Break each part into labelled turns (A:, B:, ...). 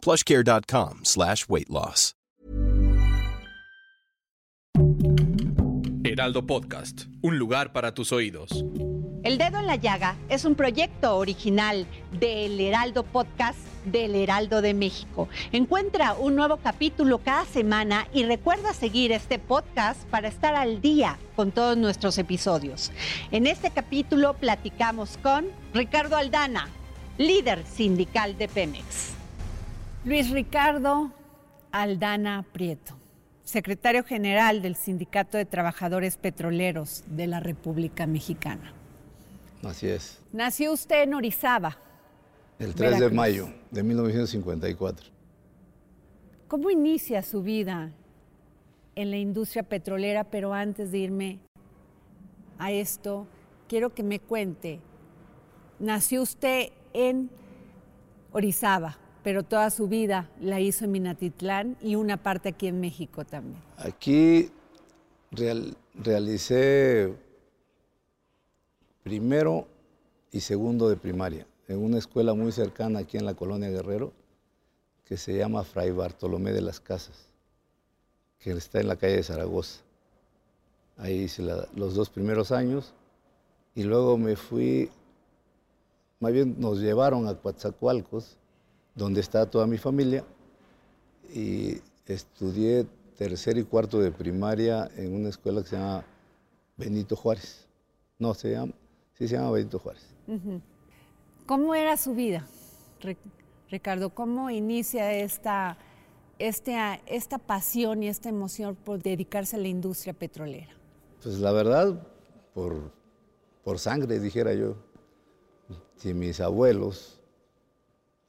A: plushcare.com slash weight loss.
B: Heraldo Podcast, un lugar para tus oídos.
C: El Dedo en la Llaga es un proyecto original del Heraldo Podcast del Heraldo de México. Encuentra un nuevo capítulo cada semana y recuerda seguir este podcast para estar al día con todos nuestros episodios. En este capítulo platicamos con Ricardo Aldana, líder sindical de Pemex.
D: Luis Ricardo Aldana Prieto, secretario general del Sindicato de Trabajadores Petroleros de la República Mexicana.
E: Así es.
D: Nació usted en Orizaba.
E: El 3 de mayo de 1954.
D: ¿Cómo inicia su vida en la industria petrolera? Pero antes de irme a esto, quiero que me cuente. Nació usted en Orizaba, pero toda su vida la hizo en Minatitlán y una parte aquí en México también.
E: Aquí real- realicé primero y segundo de primaria en una escuela muy cercana aquí en la colonia Guerrero que se llama Fray Bartolomé de las Casas, que está en la calle de Zaragoza. Ahí hice los dos primeros años y luego me fui, más bien nos llevaron a Coatzacoalcos, donde está toda mi familia, y estudié tercer y cuarto de primaria en una escuela que se llama Benito Juárez. No, se llama, sí se llama Benito Juárez.
D: ¿Cómo era su vida, Ri- Ricardo? ¿Cómo inicia esta, este, esta pasión y esta emoción por dedicarse a la industria petrolera?
E: Pues la verdad, por, por sangre, dijera yo. Si mis abuelos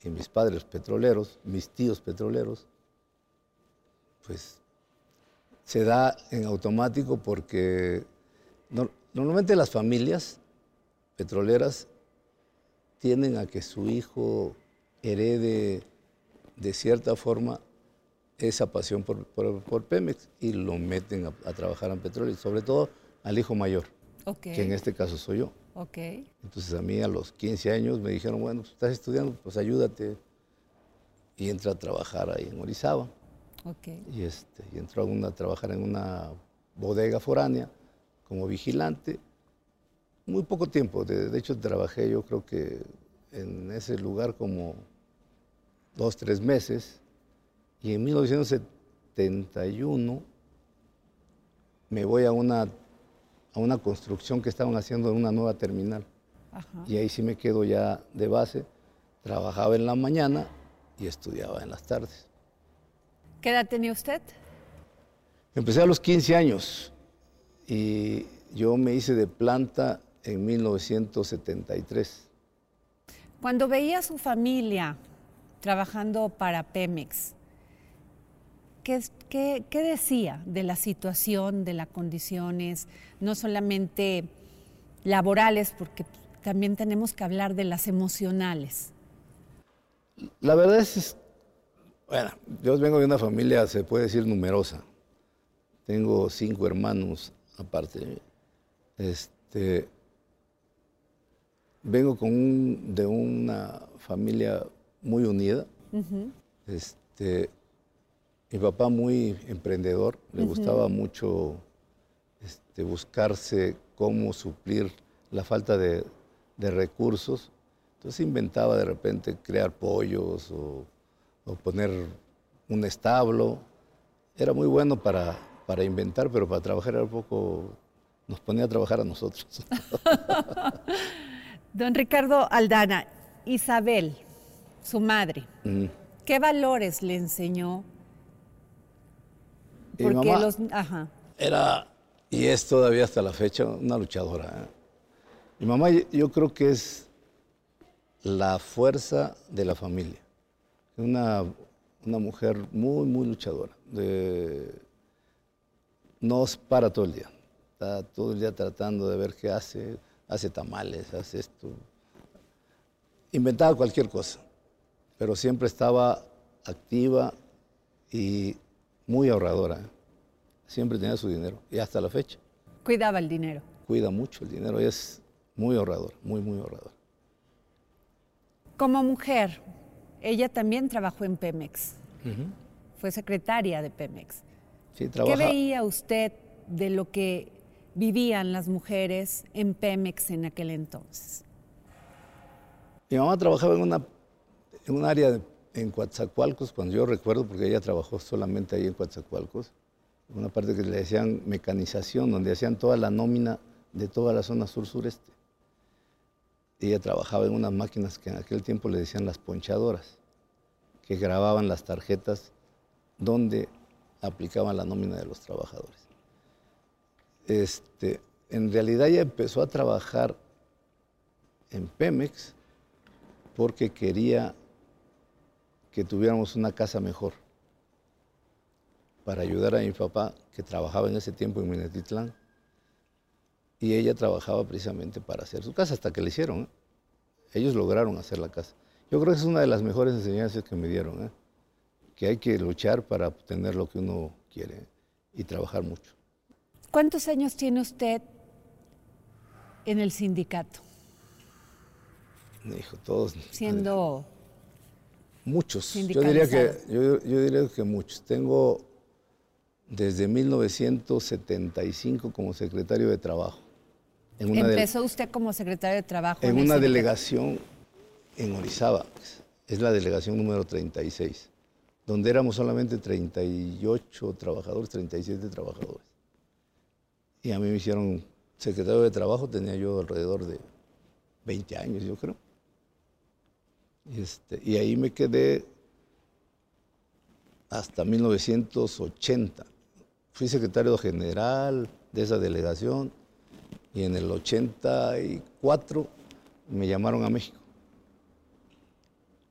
E: y mis padres petroleros, mis tíos petroleros, pues se da en automático porque no- normalmente las familias petroleras tienden a que su hijo herede de cierta forma esa pasión por, por- por Pemex y lo meten a, a trabajar en petróleo, y sobre todo al hijo mayor, que en este caso soy yo.
D: Ok.
E: Entonces a mí a los 15 años me dijeron, bueno, estás estudiando, pues ayúdate y entra a trabajar ahí en Orizaba.
D: ok.
E: Y, este, y entró a, una- a trabajar en una bodega foránea como vigilante. Muy poco tiempo, de, de hecho trabajé yo creo que en ese lugar como dos, tres meses. Y en 1971 me voy a una, a una construcción que estaban haciendo en una nueva terminal.
D: Ajá.
E: Y ahí sí me quedo ya de base. Trabajaba en la mañana y estudiaba en las tardes.
D: ¿Qué edad tenía usted?
E: Empecé a los 15 años y yo me hice de planta en 1973.
D: Cuando veía a su familia trabajando para Pemex, ¿qué, es- qué- qué decía de la situación, de las condiciones, no solamente laborales, porque también tenemos que hablar de las emocionales?
E: La verdad es, bueno, yo vengo de una familia, se puede decir, numerosa. Tengo cinco hermanos aparte. de mí. Este, vengo con un- de una familia muy unida. este, mi papá muy emprendedor, le gustaba mucho este, buscarse cómo suplir la falta de, de recursos. Entonces inventaba de repente crear pollos o, o poner un establo. Era muy bueno para, para inventar, pero para trabajar era un poco... Nos ponía a trabajar a nosotros.
D: Don Ricardo Aldana, Isabel, su madre,
E: Mm.
D: ¿qué valores le enseñó?
E: Mi
D: Porque
E: mamá
D: los... Ajá.
E: era, y es todavía hasta la fecha, una luchadora. ¿eh? Mi mamá yo- yo creo que es la fuerza de la familia. Una una mujer muy, muy luchadora. De, no para todo el día. Está todo el día tratando de ver qué hace. Hace tamales, hace esto. Inventaba cualquier cosa, pero siempre estaba activa y muy ahorradora. Siempre tenía su dinero y hasta la fecha.
D: Cuidaba el dinero.
E: Cuida mucho el dinero es muy ahorrador, muy, muy ahorrador.
D: Como mujer, ella también trabajó en Pemex. Fue secretaria de Pemex.
E: Sí,
D: ¿Qué veía usted de lo que vivían las mujeres en Pemex en aquel entonces?
E: Mi mamá trabajaba en, una, en un área de- en Coatzacoalcos, cuando yo recuerdo, porque ella trabajó solamente ahí en Coatzacoalcos, una parte que le decían mecanización, donde hacían toda la nómina de toda la zona sur-sureste. Ella trabajaba en unas máquinas que en aquel tiempo le decían las ponchadoras, que grababan las tarjetas donde aplicaban la nómina de los trabajadores. Este, en realidad ella empezó a trabajar en Pemex porque quería que tuviéramos una casa mejor para ayudar a mi papá que trabajaba en ese tiempo en Minatitlán y ella trabajaba precisamente para hacer su casa hasta que le hicieron. ¿eh? Ellos lograron hacer la casa. Yo creo que es una de las mejores enseñanzas que me dieron, ¿eh? que hay que luchar para obtener lo que uno quiere ¿eh? y trabajar mucho.
D: ¿Cuántos años tiene usted en el sindicato?
E: Me dijo, todos.
D: Siendo
E: Muchos. Yo diría, que, yo, yo diría que muchos. Tengo desde 1975 como secretario de Trabajo. En una, de-
D: empezó usted como secretario de Trabajo.
E: en una delegación en Orizaba. Es la delegación número 36, donde éramos solamente 38 trabajadores, 37 trabajadores. Y a mí me hicieron secretario de Trabajo, tenía yo alrededor de 20 años, yo creo. Este, y ahí me quedé hasta 1980. Fui secretario general de esa delegación y en el 84 me llamaron a México.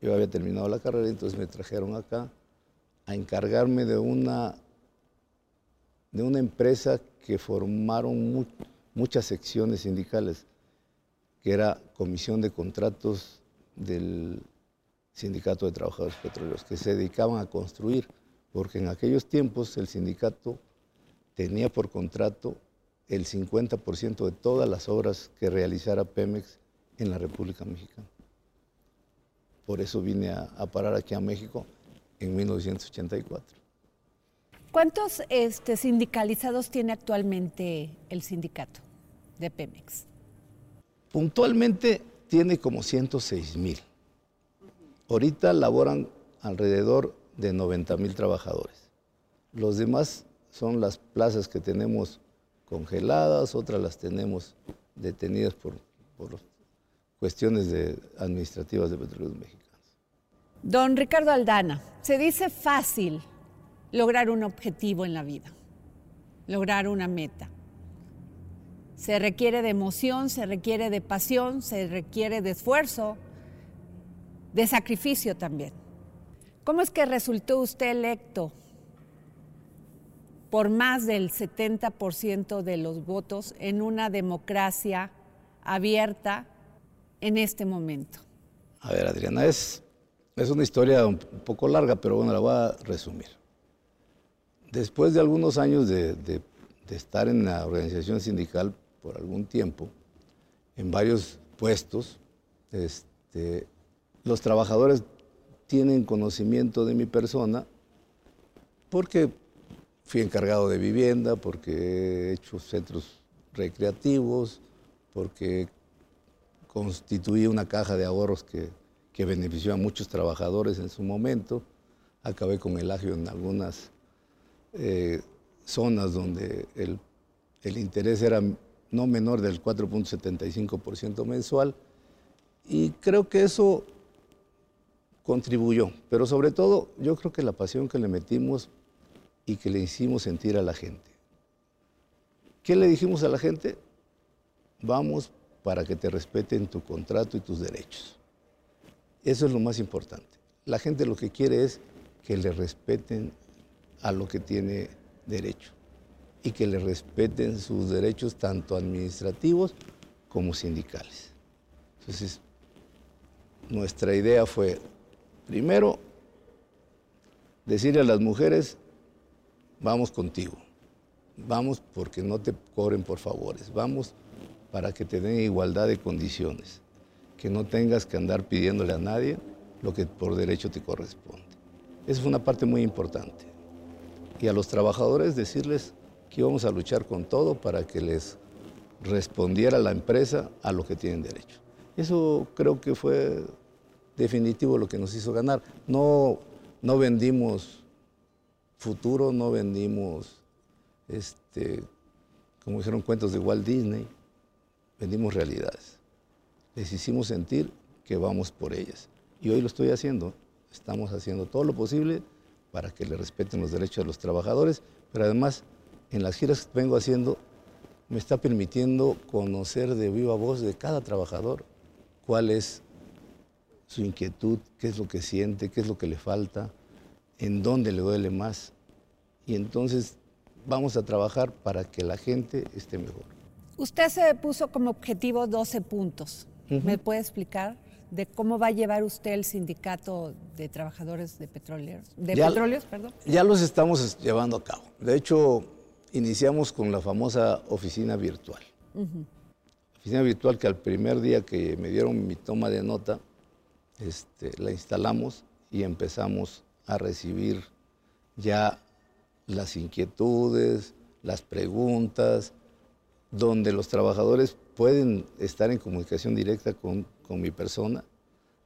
E: Yo había terminado la carrera, entonces me trajeron acá a encargarme de una, de una empresa que formaron mu- muchas secciones sindicales, que era Comisión de Contratos del Sindicato de Trabajadores Petroleros, que se dedicaban a construir, porque en aquellos tiempos el sindicato tenía por contrato el 50% de todas las obras que realizara Pemex en la República Mexicana. Por eso vine a, a parar aquí a México en 1984.
D: ¿Cuántos este, sindicalizados tiene actualmente el sindicato de Pemex?
E: Puntualmente tiene como 106 mil. Ahorita laboran alrededor de 90 mil trabajadores. Los demás son las plazas que tenemos congeladas, otras las tenemos detenidas por, por cuestiones de- administrativas de petróleos mexicanos.
D: Don Ricardo Aldana, se dice fácil lograr un objetivo en la vida, lograr una meta. Se requiere de emoción, se requiere de pasión, se requiere de esfuerzo, de sacrificio también. ¿Cómo es que resultó usted electo por más del 70% de los votos en una democracia abierta en este momento?
E: A ver, Adriana, es, es una historia un poco larga, pero bueno, la voy a resumir. Después de algunos años de, de- de estar en la organización sindical por algún tiempo, en varios puestos, este, los trabajadores tienen conocimiento de mi persona porque fui encargado de vivienda, porque he hecho centros recreativos, porque constituí una caja de ahorros que, que benefició a muchos trabajadores en su momento. Acabé con el agio en algunas eh, zonas donde el, el interés era no menor del 4.75% mensual. Y creo que eso contribuyó, pero sobre todo yo creo que la pasión que le metimos y que le hicimos sentir a la gente. ¿Qué le dijimos a la gente? Vamos para que te respeten tu contrato y tus derechos. Eso es lo más importante. La gente lo que quiere es que le respeten a lo que tiene derecho y que le respeten sus derechos tanto administrativos como sindicales. Entonces, nuestra idea fue, primero, decirle a las mujeres, vamos contigo, vamos porque no te cobren por favores, vamos para que te den igualdad de condiciones, que no tengas que andar pidiéndole a nadie lo que por derecho te corresponde. Esa es una parte muy importante. Y a los trabajadores decirles que íbamos a luchar con todo para que les respondiera la empresa a lo que tienen derecho. Eso creo que fue definitivo lo que nos hizo ganar. No, no vendimos futuro, no vendimos, este, como dijeron cuentos de Walt Disney, vendimos realidades. Les hicimos sentir que vamos por ellas. Y hoy lo estoy haciendo. Estamos haciendo todo lo posible para que le respeten los derechos de los trabajadores, pero además en las giras que vengo haciendo me está permitiendo conocer de viva voz de cada trabajador cuál es su inquietud, qué es lo que siente, qué es lo que le falta, en dónde le duele más. Y entonces vamos a trabajar para que la gente esté mejor.
D: Usted se puso como objetivo 12 puntos. ¿Me puede explicar de cómo va a llevar usted el sindicato de trabajadores de petróleos? De petróleos, perdón.
E: Ya los estamos llevando a cabo. De hecho, iniciamos con la famosa oficina virtual. Oficina virtual que al primer día que me dieron mi toma de nota, este, la instalamos y empezamos a recibir ya las inquietudes, las preguntas, donde los trabajadores pueden estar en comunicación directa con, con mi persona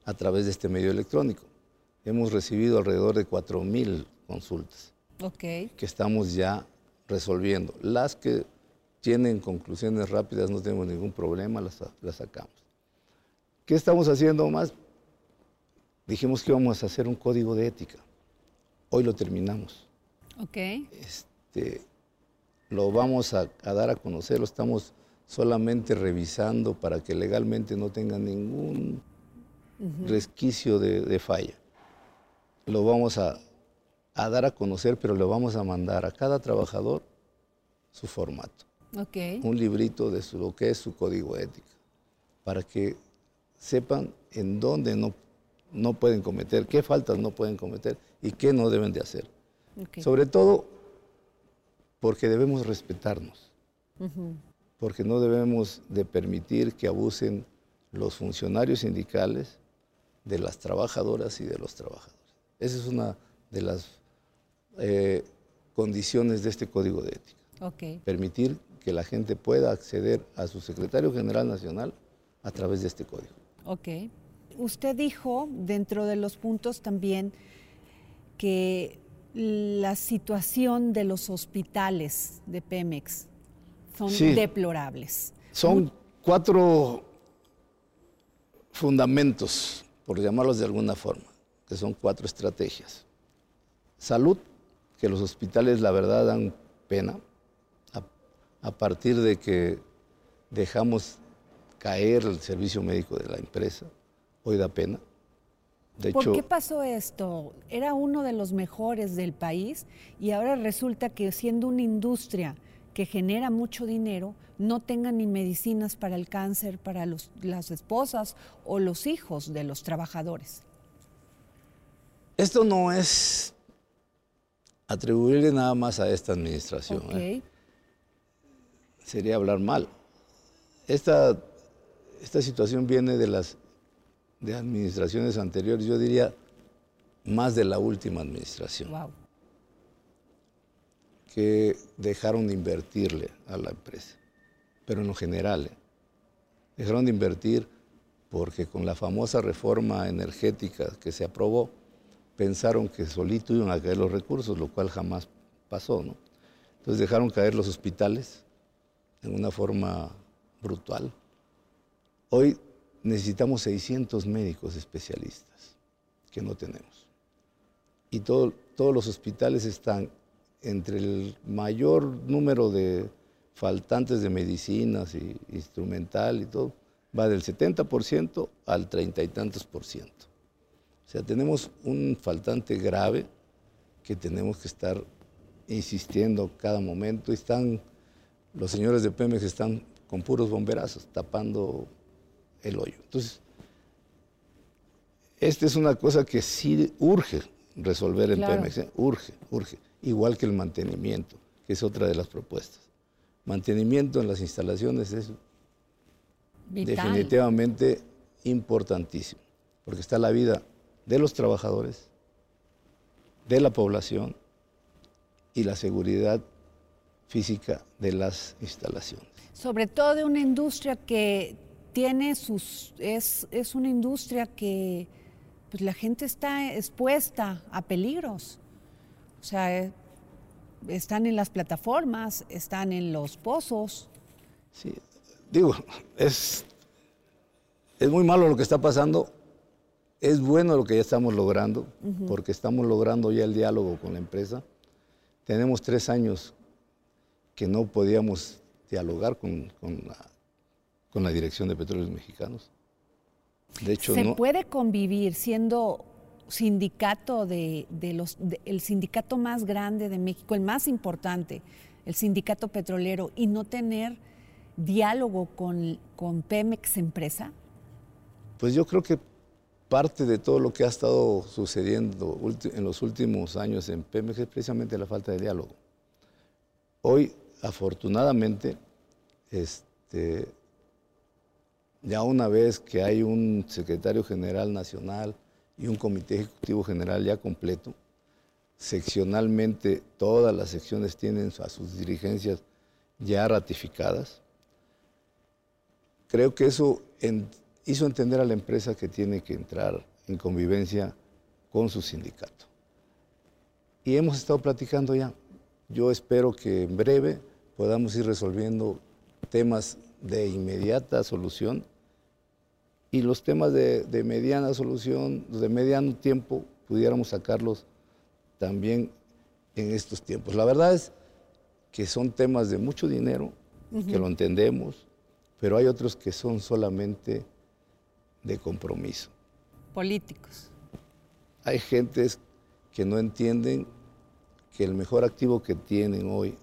E: a través de este medio electrónico. Hemos recibido alrededor de 4.000 consultas
D: okay.
E: que estamos ya resolviendo. Las que tienen conclusiones rápidas no tenemos ningún problema, las, las sacamos. ¿Qué estamos haciendo más? Dijimos que íbamos a hacer un código de ética. Hoy lo terminamos.
D: Ok.
E: Este, lo vamos a, dar a conocer, lo estamos solamente revisando para que legalmente no tenga ningún resquicio de, falla. Lo vamos a, a, dar a conocer, pero lo vamos a mandar a cada trabajador su formato.
D: Okay.
E: Un librito de su, lo que es su código ético, para que sepan en dónde no, no pueden cometer, qué faltas no pueden cometer y qué no deben de hacer. Sobre todo porque debemos respetarnos, porque no debemos de permitir que abusen los funcionarios sindicales de las trabajadoras y de los trabajadores. Esa es una de las eh, condiciones de este Código de Ética. Permitir que la gente pueda acceder a su secretario general nacional a través de este código.
D: Ok. Usted dijo dentro de los puntos también que la situación de los hospitales de Pemex son deplorables.
E: Son cuatro fundamentos, por llamarlos de alguna forma, que son cuatro estrategias. Salud, que los hospitales la verdad dan pena, a, a partir de que dejamos caer el servicio médico de la empresa, hoy da pena.
D: ¿Por qué pasó esto? Era uno de los mejores del país y ahora resulta que siendo una industria que genera mucho dinero, no tenga ni medicinas para el cáncer para las esposas o los hijos de los trabajadores.
E: Esto no es atribuirle nada más a esta administración. ¿eh? Sería hablar mal. Esta, esta situación viene de las de administraciones anteriores, yo diría más de la última administración, que dejaron de invertirle a la empresa, pero en lo general, ¿eh? dejaron de invertir porque con la famosa reforma energética que se aprobó, pensaron que solito iban a caer los recursos, lo cual jamás pasó, ¿no? Entonces dejaron caer los hospitales en una forma brutal. Hoy necesitamos 600 médicos especialistas, que no tenemos. Y todos los hospitales están entre el mayor número de faltantes de medicinas y instrumental y todo, va del 70% al treinta y tantos por ciento. Sea, tenemos un faltante grave que tenemos que estar insistiendo cada momento. Están, los señores de Pemex están con puros bomberazos, tapando el hoyo. Entonces, esta es una cosa que sí urge resolver en Pemex, ¿eh? urge, urge, igual que el mantenimiento, que es otra de las propuestas. Mantenimiento en las instalaciones es definitivamente importantísimo, porque está la vida de los trabajadores, de la población y la seguridad física de las instalaciones.
D: Sobre todo de una industria que tiene sus, es, es una industria que pues la gente está expuesta a peligros. O sea, eh, están en las plataformas, están en los pozos.
E: Sí, digo, es, es muy malo lo que está pasando. Es bueno lo que ya estamos logrando, porque estamos logrando ya el diálogo con la empresa. Tenemos tres años que no podíamos dialogar con, la, con la Dirección de Petróleos Mexicanos.
D: ¿Se puede convivir siendo sindicato de, los, el sindicato más grande de México, el más importante, el sindicato petrolero, y no tener diálogo con, con Pemex empresa?
E: Pues yo creo que parte de todo lo que ha estado sucediendo en los últimos años en Pemex es precisamente la falta de diálogo. Hoy, afortunadamente, este, ya una vez que hay un secretario general nacional y un comité ejecutivo general ya completo, seccionalmente todas las secciones tienen a sus dirigencias ya ratificadas. Creo que eso hizo entender a la empresa que tiene que entrar en convivencia con su sindicato. Y hemos estado platicando ya. Yo espero que en breve podamos ir resolviendo temas de inmediata solución y los temas de, mediana solución, de mediano tiempo, pudiéramos sacarlos también en estos tiempos. La verdad es que son temas de mucho dinero, que lo entendemos, pero hay otros que son solamente de compromiso.
D: Políticos.
E: Hay gentes que no entienden que el mejor activo que tienen hoy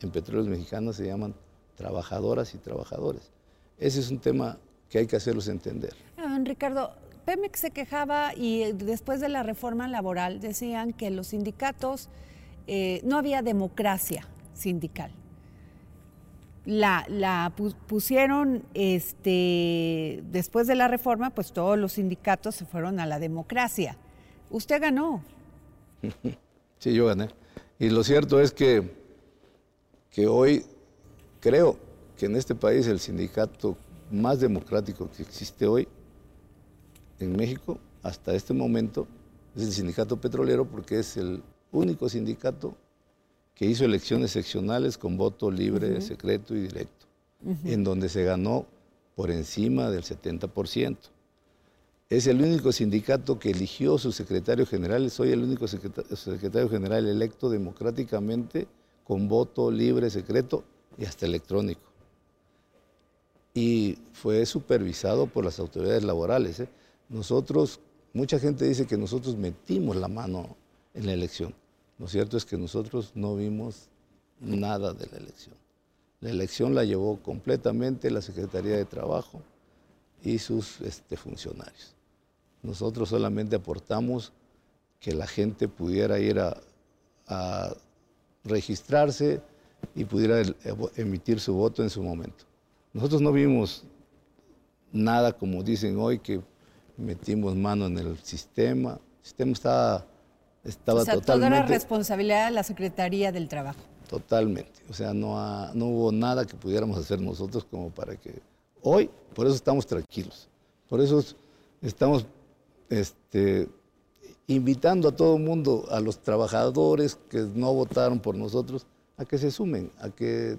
E: en petróleos mexicanos se llaman trabajadoras y trabajadores. Ese es un tema que hay que hacerlos entender.
D: Ricardo, Pemex se quejaba y eh, después de la reforma laboral decían que los sindicatos, eh, no había democracia sindical. La, pusieron, este, después de la reforma, pues todos los sindicatos se fueron a la democracia. Usted ganó.
E: Sí, yo gané. Y lo cierto es que, que hoy creo que en este país el sindicato más democrático que existe hoy en México hasta este momento es el sindicato petrolero porque es el único sindicato que hizo elecciones seccionales con voto libre, secreto y directo, en donde se ganó por encima del 70%. Es el único sindicato que eligió su secretario general, soy el único secretario general electo democráticamente con voto libre, secreto y hasta electrónico y fue supervisado por las autoridades laborales. ¿eh? Nosotros, mucha gente dice que nosotros metimos la mano en la elección. Lo cierto es que nosotros no vimos nada de la elección. La elección la llevó completamente la Secretaría de Trabajo y sus este, funcionarios. Nosotros solamente aportamos que la gente pudiera ir a registrarse y pudiera emitir su voto en su momento. Nosotros no vimos nada como dicen hoy que metimos mano en el sistema. El sistema estaba, estaba
D: o sea,
E: totalmente...
D: Toda la responsabilidad de la Secretaría del Trabajo.
E: Totalmente. O sea, no, no hubo nada que pudiéramos hacer nosotros como para que... Hoy, por eso estamos tranquilos. Por eso estamos este, invitando a todo el mundo, a los trabajadores que no votaron por nosotros, a que se sumen, a que,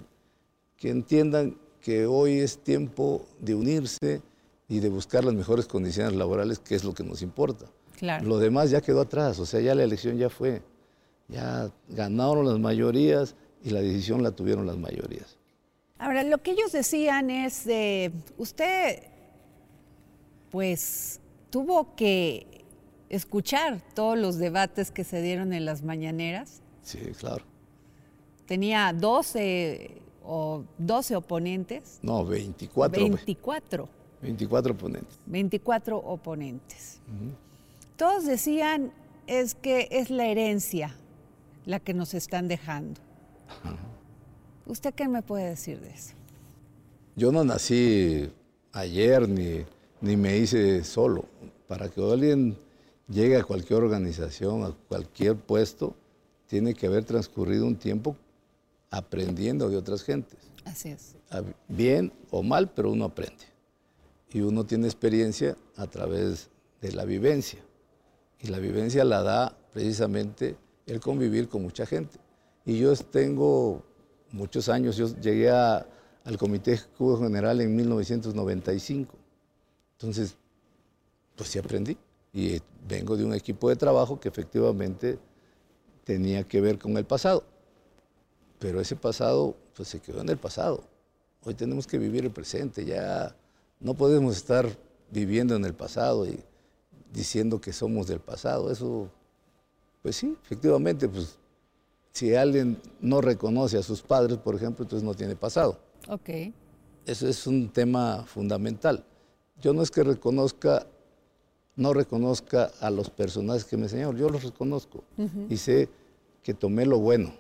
E: que entiendan que hoy es tiempo de unirse y de buscar las mejores condiciones laborales, que es lo que nos importa. Lo demás ya quedó atrás, o sea, ya la elección ya fue. Ya ganaron las mayorías y la decisión la tuvieron las mayorías.
D: Ahora, lo que ellos decían es, de usted, pues, tuvo que escuchar todos los debates que se dieron en las mañaneras.
E: Sí, claro.
D: Tenía 12 o 12 oponentes.
E: No, 24.
D: 24.
E: 24 oponentes.
D: 24 oponentes. Todos decían es que es la herencia la que nos están dejando. ¿Usted qué me puede decir de eso?
E: Yo no nací ayer ni, ni me hice solo. Para que alguien llegue a cualquier organización, a cualquier puesto, tiene que haber transcurrido un tiempo aprendiendo de otras gentes.
D: Así es.
E: Bien o mal, pero uno aprende. Y uno tiene experiencia a través de la vivencia. Y la vivencia la da precisamente el convivir con mucha gente. Y yo tengo muchos años, yo llegué al Comité Ejecutivo General en 1995. Entonces, pues sí aprendí. Y vengo de un equipo de trabajo que efectivamente tenía que ver con el pasado. Pero ese pasado, pues se quedó en el pasado. Hoy tenemos que vivir el presente. Ya no podemos estar viviendo en el pasado diciendo que somos del pasado. Eso, pues sí, efectivamente, pues si alguien no reconoce a sus padres, por ejemplo, entonces no tiene pasado.
D: Ok.
E: Eso es un tema fundamental. Yo no es que reconozca, no reconozca a los personajes que me enseñaron, yo los reconozco y sé que tomé lo bueno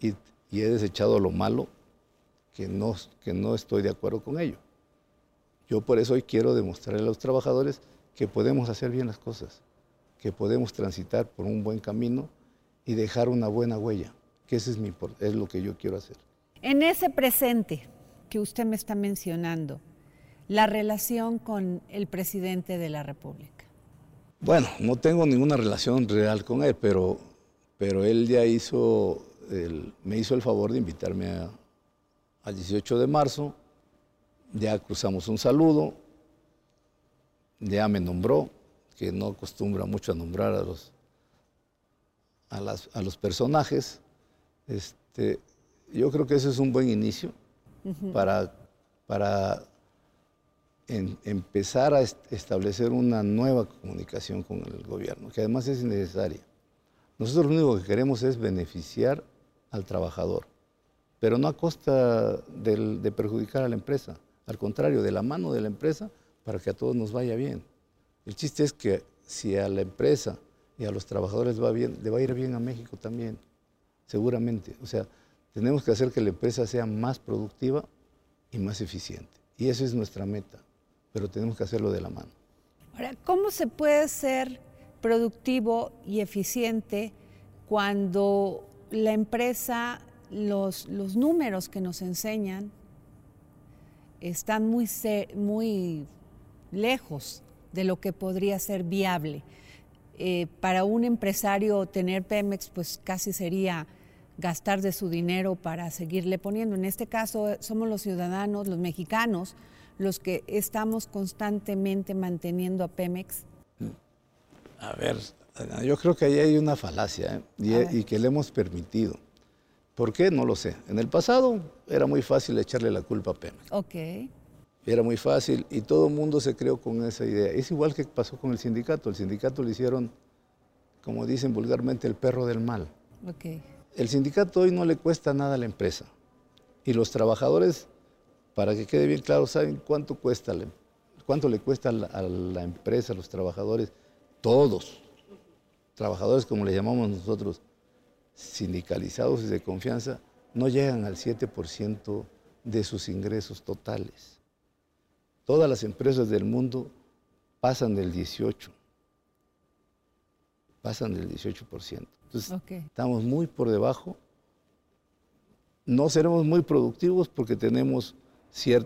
E: y, he desechado lo malo que no, que no estoy de acuerdo con ello. Yo por eso hoy quiero demostrarle a los trabajadores que podemos hacer bien las cosas, que podemos transitar por un buen camino y dejar una buena huella, que ese es, mi, es lo que yo quiero hacer.
D: En ese presente que usted me está mencionando, la relación con el presidente de la República.
E: Bueno, no tengo ninguna relación real con él, pero, pero él ya hizo, me hizo el favor de invitarme al 18 de marzo, ya cruzamos un saludo, ya me nombró, que no acostumbra mucho a nombrar a los, a, los personajes. Este, yo creo que ese es un buen inicio para, para empezar a establecer una nueva comunicación con el gobierno, que además es necesaria. Nosotros lo único que queremos es beneficiar al trabajador, pero no a costa de perjudicar a la empresa, al contrario, de la mano de la empresa para que a todos nos vaya bien. El chiste es que si a la empresa y a los trabajadores va bien, le va a ir bien a México también, seguramente. O sea, tenemos que hacer que la empresa sea más productiva y más eficiente. Y esa es nuestra meta, pero tenemos que hacerlo de la mano.
D: Ahora, ¿cómo se puede ser productivo y eficiente cuando la empresa, los, los números que nos enseñan están muy, muy lejos de lo que podría ser viable. Eh, para un empresario tener Pemex pues casi sería gastar de su dinero para seguirle poniendo. En este caso somos los ciudadanos, los mexicanos, los que estamos constantemente manteniendo a Pemex.
E: A ver, yo creo que ahí hay una falacia ¿eh? y, y, que le hemos permitido. ¿Por qué? No lo sé. En el pasado era muy fácil echarle la culpa a Pemex.
D: Ok.
E: Era muy fácil y todo el mundo se creó con esa idea. Es igual que pasó con el sindicato. El sindicato le hicieron, como dicen vulgarmente, el perro del mal.
D: Okay.
E: El sindicato hoy no le cuesta nada a la empresa. Y los trabajadores, para que quede bien claro, saben cuánto cuesta, cuánto le cuesta a la, a la empresa, a los trabajadores, todos, trabajadores como le llamamos nosotros, sindicalizados y de confianza, no llegan al 7% de sus ingresos totales. Todas las empresas del mundo pasan del 18. Pasan del 18%. Entonces, estamos muy por debajo. No seremos muy productivos porque tenemos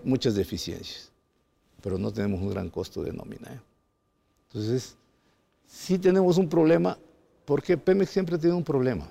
E: muchas deficiencias, pero no tenemos un gran costo de nómina. ¿eh? Entonces, sí tenemos un problema porque Pemex siempre tiene un problema.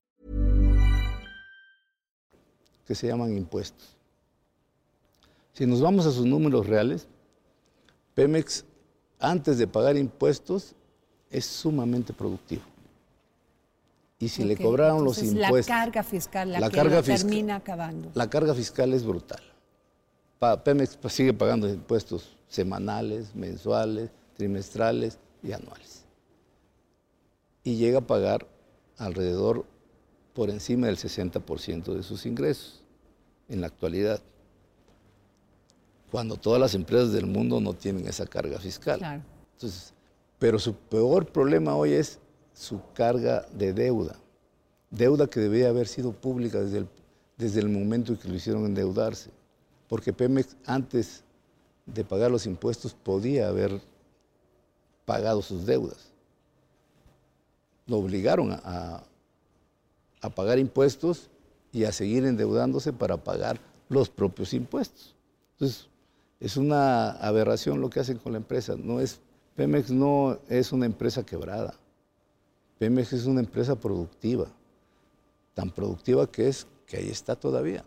E: Que se llaman impuestos. Si nos vamos a sus números reales, Pemex, antes de pagar impuestos, es sumamente productivo. Y si le cobraron los impuestos.
D: La carga fiscal, la,
E: la
D: que
E: carga
D: lo
E: fiscal-
D: termina acabando.
E: La carga fiscal es brutal. Pa- Pemex sigue pagando impuestos semanales, mensuales, trimestrales y anuales. Y llega a pagar alrededor por encima del 60% de sus ingresos en la actualidad. Cuando todas las empresas del mundo no tienen esa carga fiscal.
D: Claro.
E: Entonces, pero su peor problema hoy es su carga de deuda. Deuda que debía haber sido pública desde el, desde el momento en que lo hicieron endeudarse. Porque Pemex antes de pagar los impuestos podía haber pagado sus deudas. Lo obligaron a, a- a pagar impuestos y a seguir endeudándose para pagar los propios impuestos. Entonces, es una aberración lo que hacen con la empresa. No es, Pemex no es una empresa quebrada. Pemex es una empresa productiva, tan productiva que es que ahí está todavía.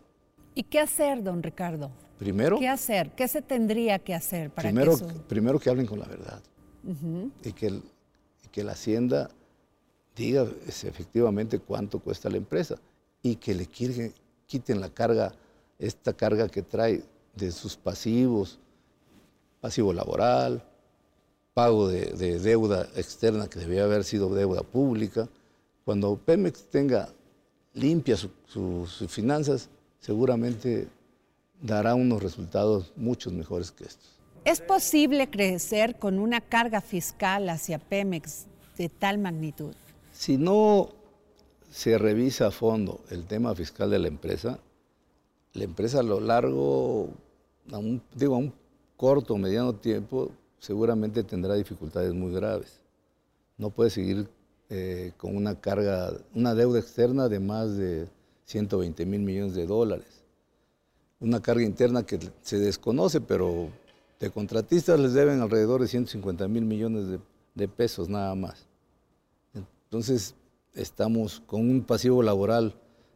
D: ¿Y qué hacer, don Ricardo?
E: Primero,
D: ¿Qué hacer? ¿Qué se tendría que hacer para
E: primero,
D: que eso...
E: primero que hablen con la verdad y, que el- y que la hacienda diga efectivamente cuánto cuesta la empresa y que le quirgue- quiten la carga, esta carga que trae de sus pasivos, pasivo laboral, pago de, de deuda externa que debía haber sido deuda pública. Cuando Pemex tenga limpia su- su- sus finanzas, seguramente dará unos resultados muchos mejores que estos.
D: ¿Es posible crecer con una carga fiscal hacia Pemex de tal magnitud?
E: Si no se revisa a fondo el tema fiscal de la empresa, la empresa a lo largo, digo, a un corto o mediano tiempo, seguramente tendrá dificultades muy graves. No puede seguir eh, con una carga, una deuda externa de más de 120 mil millones de dólares. Una carga interna que se desconoce, pero de contratistas les deben alrededor de 150 mil millones de- de pesos nada más. Entonces, estamos con un pasivo laboral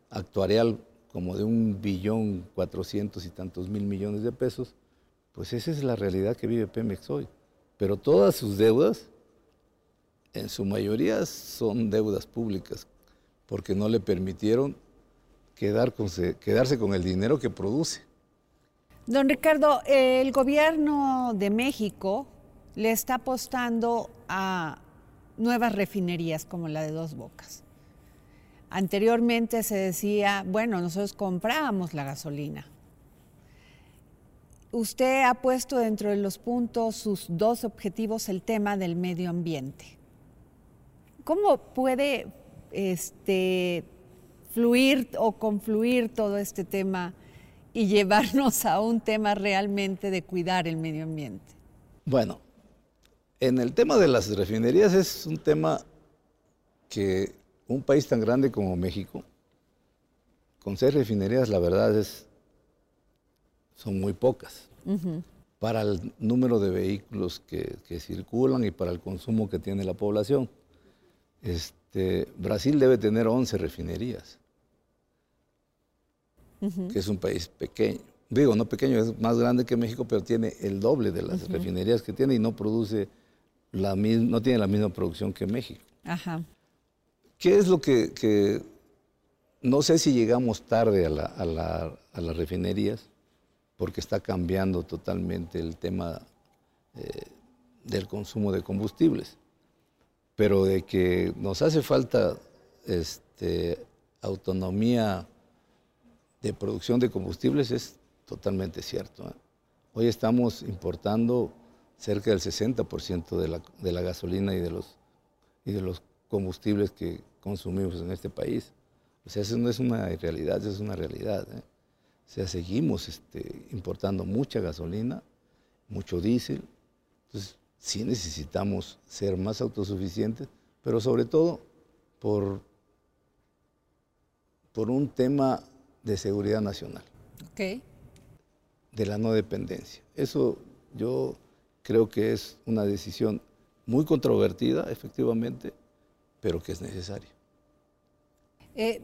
E: actuarial como de un billón cuatrocientos y tantos mil millones de pesos, pues esa es la realidad que vive Pemex hoy. Pero todas sus deudas, en su mayoría, son deudas públicas, porque no le permitieron quedar quedarse con el dinero que produce.
D: Don Ricardo, el gobierno de México le está apostando a nuevas refinerías como la de Dos Bocas. Anteriormente se decía, bueno, nosotros comprábamos la gasolina. Usted ha puesto dentro de los puntos sus dos objetivos el tema del medio ambiente. ¿Cómo puede este, fluir o confluir todo este tema y llevarnos a un tema realmente de cuidar el medio ambiente?
E: Bueno, en el tema de las refinerías es un tema que un país tan grande como México, con seis refinerías, la verdad es, son muy pocas. Para el número de vehículos que, que circulan y para el consumo que tiene la población. Este, Brasil debe tener 11 refinerías, que es un país pequeño. Digo, no pequeño, es más grande que México, pero tiene el doble de las refinerías que tiene y no produce la no tiene la misma producción que México.
D: Ajá.
E: ¿Qué es lo que, que- no sé si llegamos tarde a, la- a la- a las refinerías, porque está cambiando totalmente el tema eh, del consumo de combustibles, pero de que nos hace falta este, autonomía de producción de combustibles es totalmente cierto. ¿eh? Hoy estamos importando cerca del 60% de la, de la gasolina y de los y de los combustibles que consumimos en este país. O sea, eso no es una realidad, eso es una realidad. ¿eh? O sea, seguimos este, importando mucha gasolina, mucho diésel. Entonces, sí necesitamos ser más autosuficientes, pero sobre todo por, por un tema de seguridad nacional.
D: Ok.
E: De la no dependencia. Eso yo creo que es una decisión muy controvertida, efectivamente, pero que es necesaria.
D: Eh,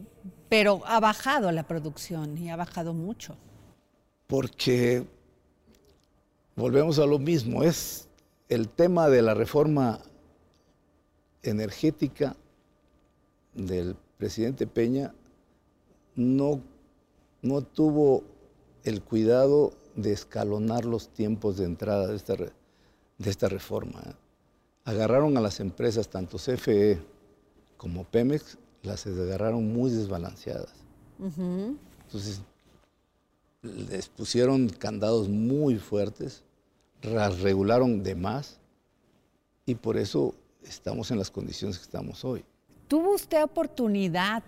D: pero ha bajado la producción y ha bajado mucho.
E: Porque volvemos a lo mismo, es el tema de la reforma energética del presidente Peña no, no tuvo el cuidado de escalonar los tiempos de entrada de esta, de esta reforma. Agarraron a las empresas, tanto CFE como Pemex, las agarraron muy desbalanceadas. Entonces, les pusieron candados muy fuertes, las regularon de más y por eso estamos en las condiciones que estamos hoy.
D: ¿Tuvo usted oportunidad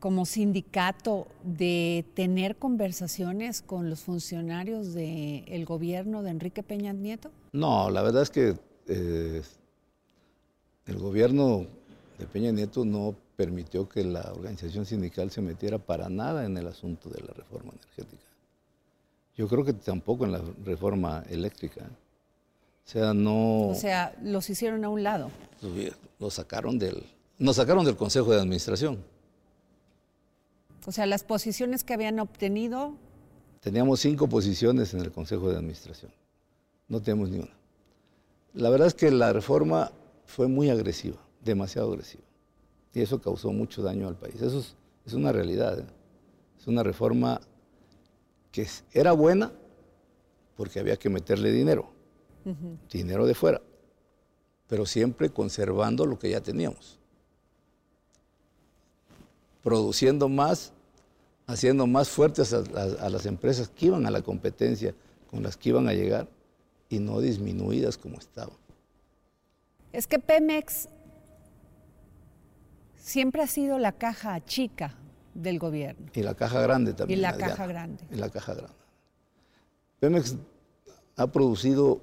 D: como sindicato de tener conversaciones con los funcionarios del gobierno de Enrique Peña Nieto?
E: No, la verdad es que eh, el gobierno de Peña Nieto no permitió que la organización sindical se metiera para nada en el asunto de la reforma energética. Yo creo que tampoco en la reforma eléctrica. O sea, no...
D: O sea, los hicieron a un lado.
E: Los sacaron del... Nos sacaron del Consejo de Administración.
D: O sea, las posiciones que habían obtenido...
E: Teníamos cinco posiciones en el Consejo de Administración. No tenemos ni una. La verdad es que la reforma fue muy agresiva, demasiado agresiva. Y eso causó mucho daño al país. Eso es, una realidad. ¿eh? Es una reforma que era buena porque había que meterle dinero, dinero de fuera, pero siempre conservando lo que ya teníamos. Produciendo más, haciendo más fuertes a, a las empresas que iban a la competencia con las que iban a llegar y no disminuidas como estaban.
D: Es que Pemex siempre ha sido la caja chica del gobierno.
E: Y la caja grande también.
D: Y la caja grande.
E: Y la caja grande. Pemex ha producido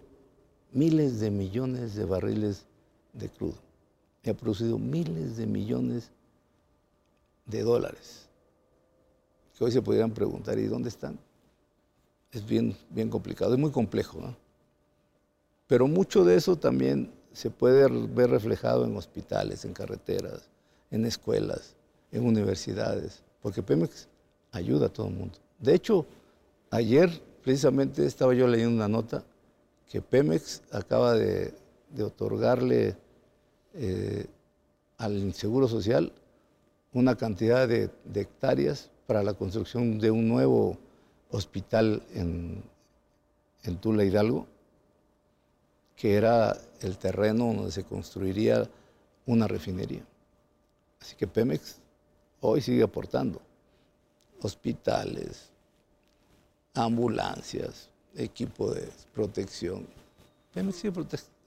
E: miles de millones de barriles de crudo. Y ha producido miles de millones de dólares. Que hoy se podrían preguntar, ¿y dónde están? Es bien, bien complicado, es muy complejo. ¿no? Pero mucho de eso también se puede ver reflejado en hospitales, en carreteras, en escuelas, en universidades, porque Pemex ayuda a todo el mundo. De hecho, ayer precisamente estaba yo leyendo una nota que Pemex acaba de, otorgarle eh, al Seguro Social una cantidad de, hectáreas para la construcción de un nuevo hospital en, Tula Hidalgo, que era el terreno donde se construiría una refinería. Así que Pemex hoy sigue aportando hospitales, ambulancias, equipo de protección. Pemex sigue,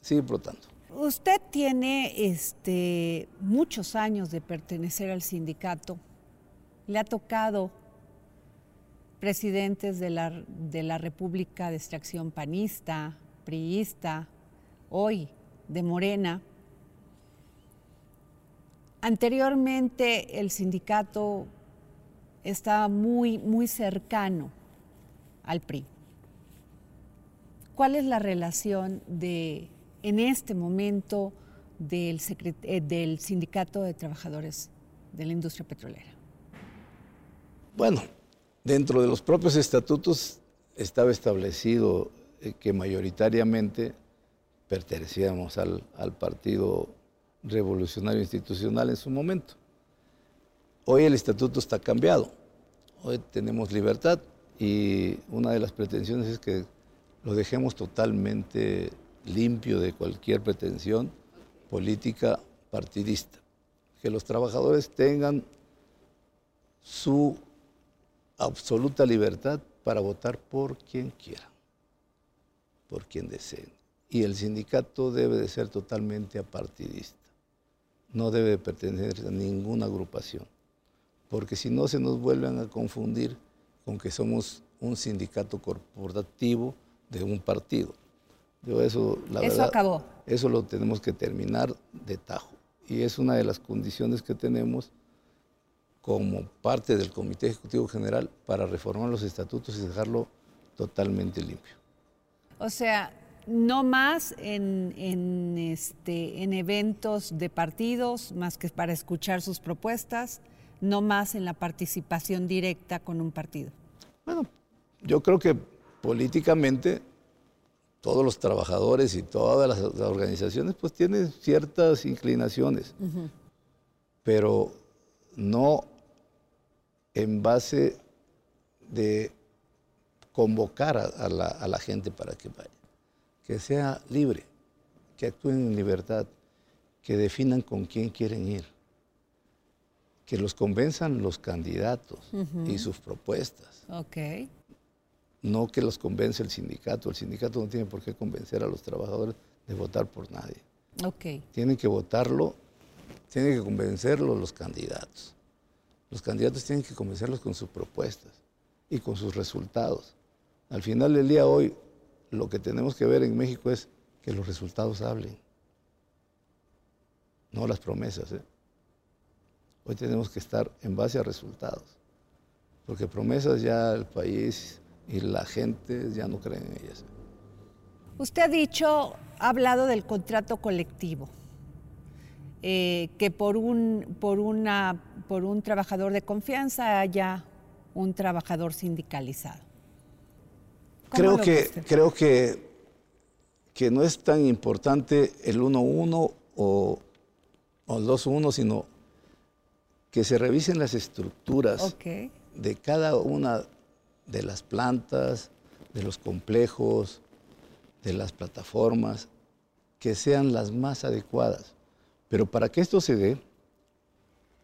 E: sigue aportando.
D: Usted tiene este, muchos años de pertenecer al sindicato. Le ha tocado presidentes de la, de la República de Extracción Panista, Priista, hoy de Morena. Anteriormente el sindicato estaba muy, muy cercano al PRI. ¿Cuál es la relación de, en este momento del, eh, del Sindicato de Trabajadores de la Industria Petrolera?
E: Bueno, dentro de los propios estatutos estaba establecido eh, que mayoritariamente pertenecíamos al, al Partido revolucionario institucional en su momento. Hoy el estatuto está cambiado, hoy tenemos libertad y una de las pretensiones es que lo dejemos totalmente limpio de cualquier pretensión política partidista, que los trabajadores tengan su absoluta libertad para votar por quien quiera, por quien deseen. Y el sindicato debe de ser totalmente apartidista no debe pertenecer a ninguna agrupación, porque si no se nos vuelven a confundir con que somos un sindicato corporativo de un partido. Yo eso, la
D: Eso
E: verdad,
D: acabó.
E: Eso lo tenemos que terminar de tajo. Y es una de las condiciones que tenemos como parte del Comité Ejecutivo General para reformar los estatutos y dejarlo totalmente limpio.
D: O sea, no más en, en, este, en eventos de partidos, más que para escuchar sus propuestas, no más en la participación directa con un partido.
E: Bueno, yo creo que políticamente todos los trabajadores y todas las, las organizaciones pues tienen ciertas inclinaciones, pero no en base de convocar a, a la, a la gente para que vaya, que sea libre, que actúen en libertad, que definan con quién quieren ir, que los convenzan los candidatos y sus propuestas
D: Ok.
E: no que los convence el sindicato. El sindicato no tiene por qué convencer a los trabajadores de votar por nadie.
D: Ok.
E: Tienen que votarlo, tienen que convencerlo los candidatos. Los candidatos tienen que convencerlos con sus propuestas y con sus resultados. Al final del día hoy, lo que tenemos que ver en México es que los resultados hablen, no las promesas. ¿eh? Hoy tenemos que estar en base a resultados, porque promesas ya el país y la gente ya no creen en ellas.
D: Usted ha dicho, ha hablado del contrato colectivo, eh, que por un, por, una, por un trabajador de confianza haya un trabajador sindicalizado. ¿Cómo
E: Creo que, creo que, que no es tan importante el 1-1 o, o el 2-1, sino que se revisen las estructuras de cada una de las plantas, de los complejos, de las plataformas, que sean las más adecuadas. Pero para que esto se dé,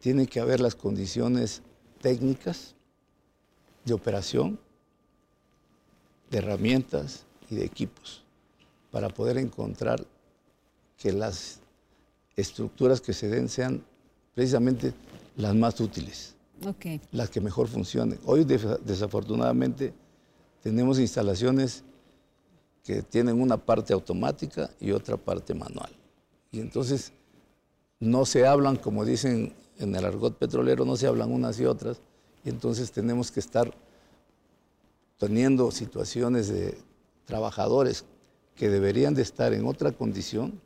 E: tiene que haber las condiciones técnicas de operación, de herramientas y de equipos para poder encontrar que las estructuras que se den sean precisamente las más útiles las que mejor funcionen. Hoy desafortunadamente tenemos instalaciones que tienen una parte automática y otra parte manual. Y entonces no se hablan, como dicen en el argot petrolero, no se hablan unas y otras. Y entonces tenemos que estar teniendo situaciones de trabajadores que deberían de estar en otra condición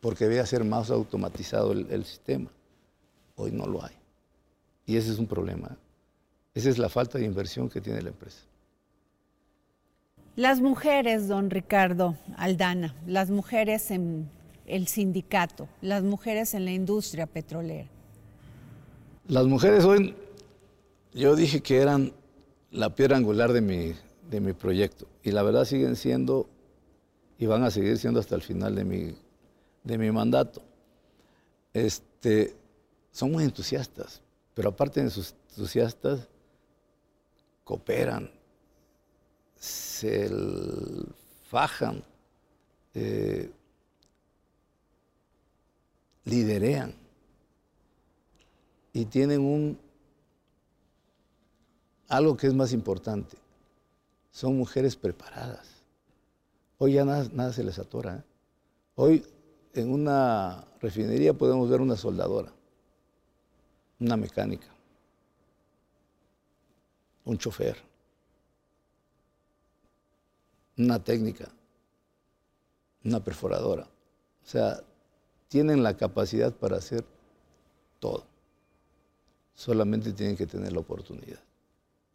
E: porque debe ser más automatizado el, el sistema. Hoy no lo hay. Y ese es un problema. Esa es la falta de inversión que tiene la empresa.
D: Las mujeres, don Ricardo Aldana, las mujeres en el sindicato, las mujeres en la industria petrolera.
E: Las mujeres hoy, yo dije que eran la piedra angular de mi, de mi proyecto. Y la verdad siguen siendo y van a seguir siendo hasta el final de mi, de mi mandato. Este, son muy entusiastas, pero aparte de sus entusiastas, cooperan, se fajan, eh, liderean y tienen un algo que es más importante. Son mujeres preparadas. Hoy ya nada, nada se les atora. ¿eh? Hoy en una refinería podemos ver una soldadora, una mecánica, un chofer, una técnica, una perforadora. O sea, tienen la capacidad para hacer todo. Solamente tienen que tener la oportunidad.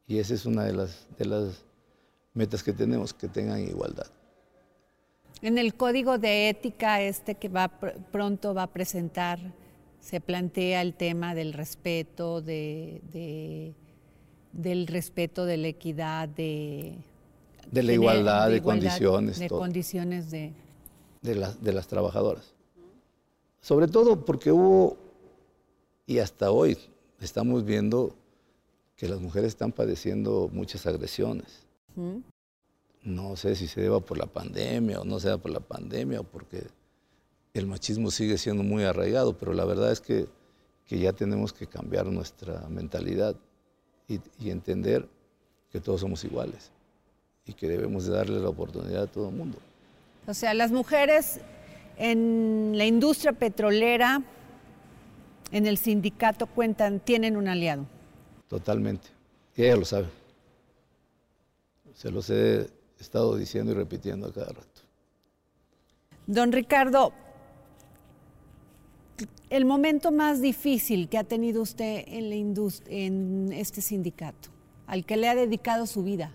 E: Y esa es una de las, de las metas que tenemos, que tengan igualdad.
D: En el código de ética este que va pr- pronto va a presentar, se plantea el tema del respeto, de, de- del respeto de la equidad, de,
E: De la igualdad, de,
D: igualdad,
E: condiciones,
D: de
E: todo,
D: condiciones de
E: de, las, de las trabajadoras. Sobre todo porque hubo, y hasta hoy estamos viendo que las mujeres están padeciendo muchas agresiones.
D: ¿Mm?
E: No sé si se deba por la pandemia o no se deba por la pandemia o porque el machismo sigue siendo muy arraigado, pero la verdad es que, que ya tenemos que cambiar nuestra mentalidad y, y entender que todos somos iguales y que debemos de darle la oportunidad a todo el mundo.
D: O sea, las mujeres en la industria petrolera, en el sindicato cuentan, tienen un aliado.
E: Totalmente. Y ella lo sabe. Se los he estado diciendo y repitiendo a cada rato.
D: Don Ricardo, el momento más difícil que ha tenido usted en, la en este sindicato, al que le ha dedicado su vida,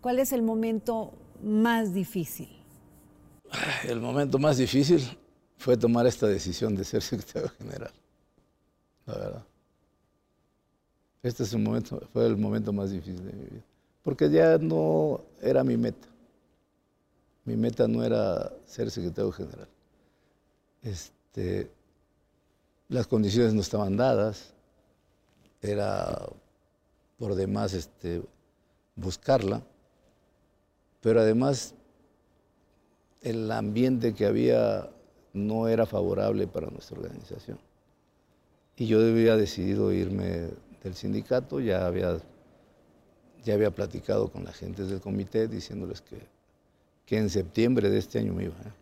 D: ¿cuál es el momento más difícil?
E: El momento más difícil fue tomar esta decisión de ser secretario general, la verdad. Este es momento, fue el momento más difícil de mi vida, porque ya no era mi meta. Mi meta no era ser secretario general. Este, las condiciones no estaban dadas, era por demás este, buscarla, pero además el ambiente que había no era favorable para nuestra organización. Y yo había decidido irme del sindicato, ya había, ya había platicado con la gente del comité diciéndoles que, que en septiembre de este año me iba. ¿eh?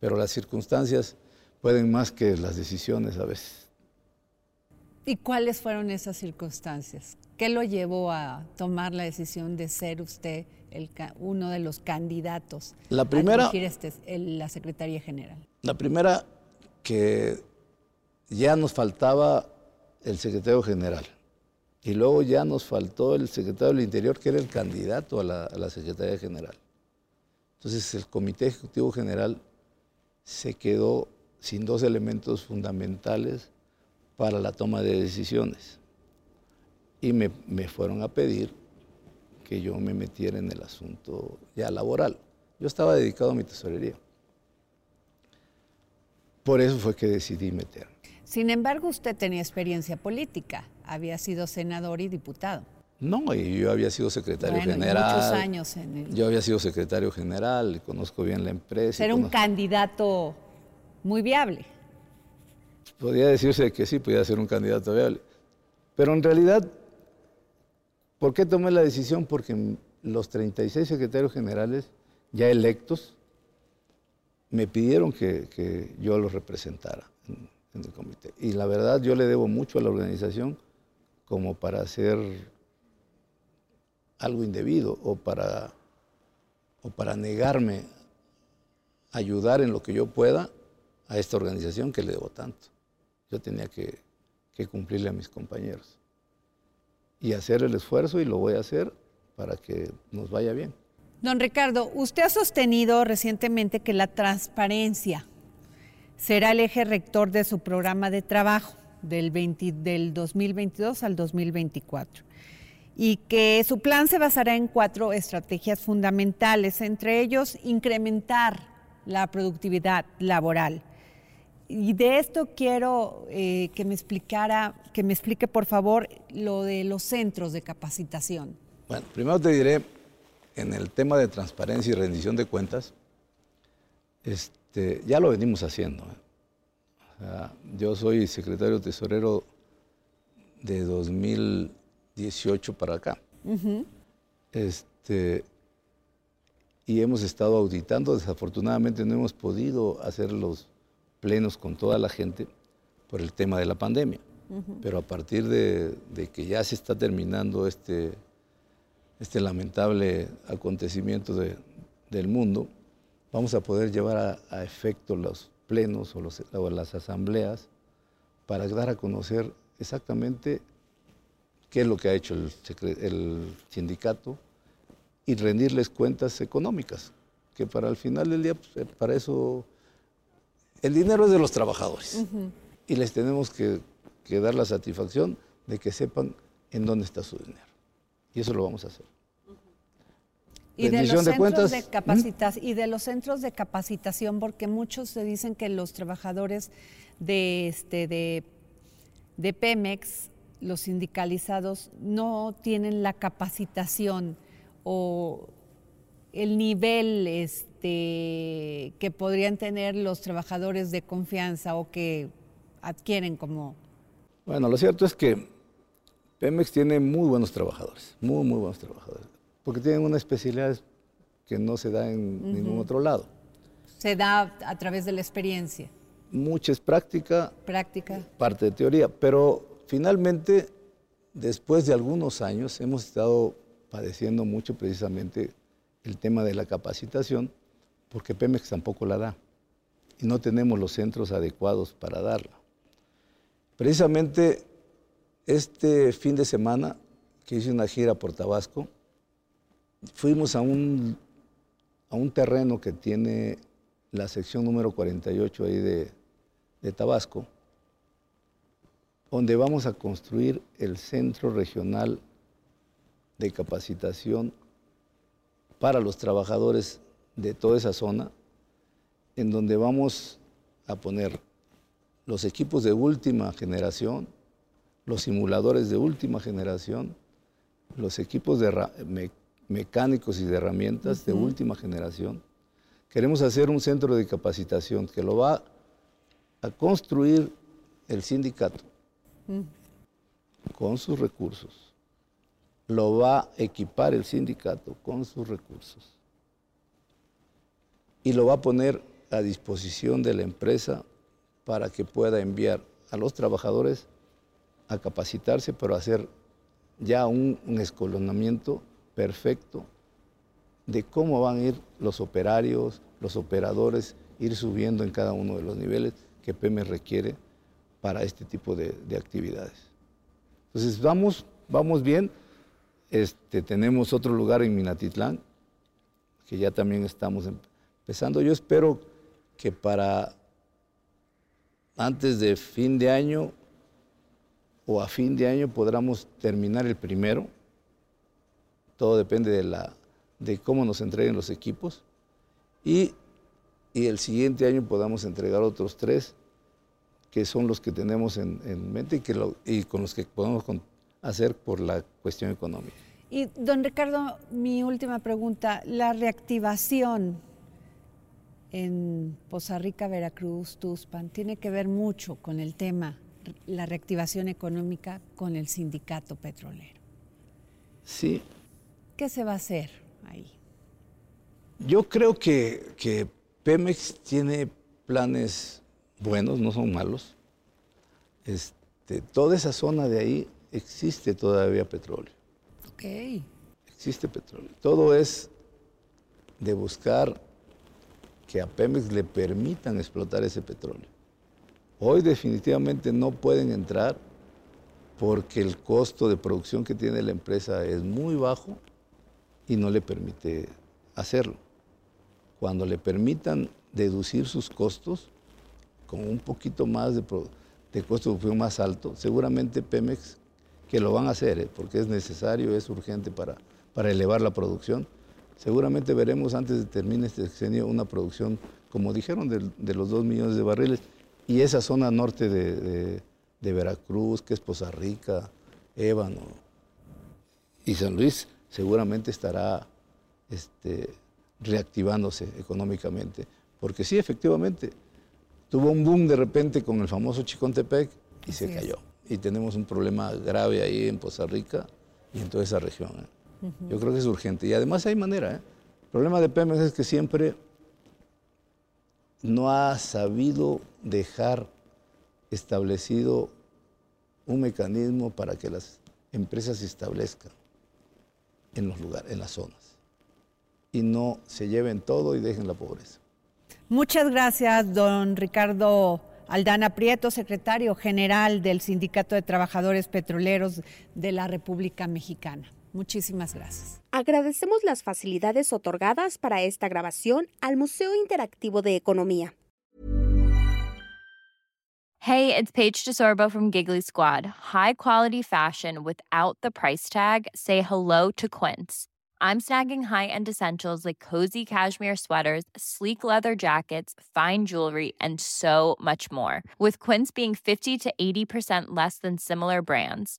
E: Pero las circunstancias pueden más que las decisiones a veces.
D: ¿Y cuáles fueron esas circunstancias? ¿Qué lo llevó a tomar la decisión de ser usted el, uno de los candidatos
E: la primera,
D: a este, la Secretaría General?
E: La primera, que ya nos faltaba el secretario general. Y luego ya nos faltó el secretario del Interior, que era el candidato a la, a la Secretaría General. Entonces el Comité Ejecutivo General se quedó sin dos elementos fundamentales para la toma de decisiones y me, fueron a pedir que yo me metiera en el asunto ya laboral. Yo estaba dedicado a mi tesorería. Por eso fue que decidí meterme.
D: Sin embargo, usted tenía experiencia política, había sido senador y diputado.
E: No, y yo había sido secretario general.
D: Muchos años en el...
E: Yo había sido secretario general, conozco bien la empresa.
D: Era un candidato muy viable.
E: Podría decirse que sí, podía ser un candidato viable. Pero en realidad ¿Por qué tomé la decisión? Porque los 36 secretarios generales ya electos me pidieron que, yo los representara en, el comité. Y la verdad yo le debo mucho a la organización como para hacer algo indebido o para, o para negarme a ayudar en lo que yo pueda a esta organización que le debo tanto. Yo tenía que cumplirle a mis compañeros y hacer el esfuerzo y lo voy a hacer para que nos vaya bien.
D: Don Ricardo, usted ha sostenido recientemente que la transparencia será el eje rector de su programa de trabajo del, del 2022 al 2024 y que su plan se basará en cuatro estrategias fundamentales, entre ellos incrementar la productividad laboral, y de esto quiero eh, que me explicara, que me explique por favor lo de los centros de capacitación.
E: Bueno, primero te diré, en el tema de transparencia y rendición de cuentas, este, ya lo venimos haciendo. ¿eh? yo soy secretario tesorero de 2018 para acá. este, y hemos estado auditando, desafortunadamente no hemos podido hacer los plenos con toda la gente por el tema de la pandemia. Pero a partir de, que ya se está terminando este, este lamentable acontecimiento del mundo, vamos a poder llevar a, efecto los plenos o, las asambleas para dar a conocer exactamente qué es lo que ha hecho el, el, sindicato y rendirles cuentas económicas, que para el final del día, pues, eh, para eso el dinero es de los trabajadores. Y les tenemos que, dar la satisfacción de que sepan en dónde está su dinero. Y eso lo vamos a hacer.
D: Y de, los centros de capacitación, y de los centros de capacitación, porque muchos se dicen que los trabajadores de, este, de, de Pemex, los sindicalizados, no tienen la capacitación o el nivel este, que podrían tener los trabajadores de confianza o que adquieren como...
E: Bueno, lo cierto es que Pemex tiene muy buenos trabajadores, muy, muy buenos trabajadores. porque tienen una especialidad que no se da en ningún otro lado.
D: Se da a través de la experiencia.
E: Mucha es práctica,
D: Práctica.
E: parte de teoría, pero finalmente, después de algunos años, hemos estado padeciendo mucho precisamente el tema de la capacitación, porque Pemex tampoco la da y no tenemos los centros adecuados para darla. Precisamente este fin de semana que hice una gira por Tabasco, fuimos a un, a un terreno que tiene la sección número 48 ahí de, de Tabasco, donde vamos a construir el Centro Regional de Capacitación para los trabajadores de toda esa zona, en donde vamos a poner los equipos de última generación, los simuladores de última generación, los equipos de mecánicos y de herramientas de última generación. Queremos hacer un centro de capacitación que lo va a construir el sindicato con sus recursos. Lo va a equipar el sindicato con sus recursos. Y lo va a poner a disposición de la empresa para que pueda enviar a los trabajadores a capacitarse, pero hacer ya un, escolonamiento perfecto de cómo van a ir los operarios, los operadores, ir subiendo en cada uno de los niveles que PEME requiere para este tipo de, actividades. Entonces, vamos, vamos bien. Este, tenemos otro lugar en Minatitlán, que ya también estamos empezando. Yo espero que para antes de fin de año o a fin de año podamos terminar el primero. Todo depende de, la, de cómo nos entreguen los equipos. Y, el siguiente año podamos entregar otros tres, que son los que tenemos en, mente y, con los que podemos hacer por la cuestión económica.
D: Y don Ricardo, mi última pregunta, la reactivación en Poza Rica, Veracruz, Tuspan, tiene que ver mucho con el tema, la reactivación económica con el sindicato petrolero.
E: Sí.
D: ¿Qué se va a hacer ahí?
E: Yo creo que, Pemex tiene planes buenos, no son malos. Este, toda esa zona de ahí existe todavía petróleo.
D: Ok.
E: Existe petróleo. Todo es de buscar que a Pemex le permitan explotar ese petróleo. Hoy definitivamente no pueden entrar porque el costo de producción que tiene la empresa es muy bajo y no le permite hacerlo. Cuando le permitan deducir sus costos con un poquito más de, de costo de producción más alto, seguramente Pemex, que lo van a hacer, ¿eh? porque es necesario, es urgente para, para elevar la producción, Seguramente veremos antes de terminar este sexenio una producción, como dijeron, de, los dos millones de barriles. Y esa zona norte de, Veracruz, que es Poza Rica, Ébano y San Luis, seguramente estará este, reactivándose económicamente. Porque sí, efectivamente, tuvo un boom de repente con el famoso Chicontepec y se cayó. Y tenemos un problema grave ahí en Poza Rica y en toda esa región. ¿eh? Yo creo que es urgente. Y además hay manera. ¿eh? El problema de Pemex es que siempre no ha sabido dejar establecido un mecanismo para que las empresas se establezcan en los lugares, en las zonas, y no se lleven todo y dejen la pobreza.
D: Muchas gracias, don Ricardo Aldana Prieto, secretario general del Sindicato de Trabajadores Petroleros de la República Mexicana. Muchísimas gracias.
F: Agradecemos las facilidades otorgadas para esta grabación al Museo Interactivo de Economía.
G: Hey, it's Paige DeSorbo from Giggly Squad. High quality fashion without the price tag. Say hello to Quince. I'm snagging high-end essentials like cozy cashmere sweaters, sleek leather jackets, fine jewelry, and so much more. With Quince being 50 to 80% less than similar brands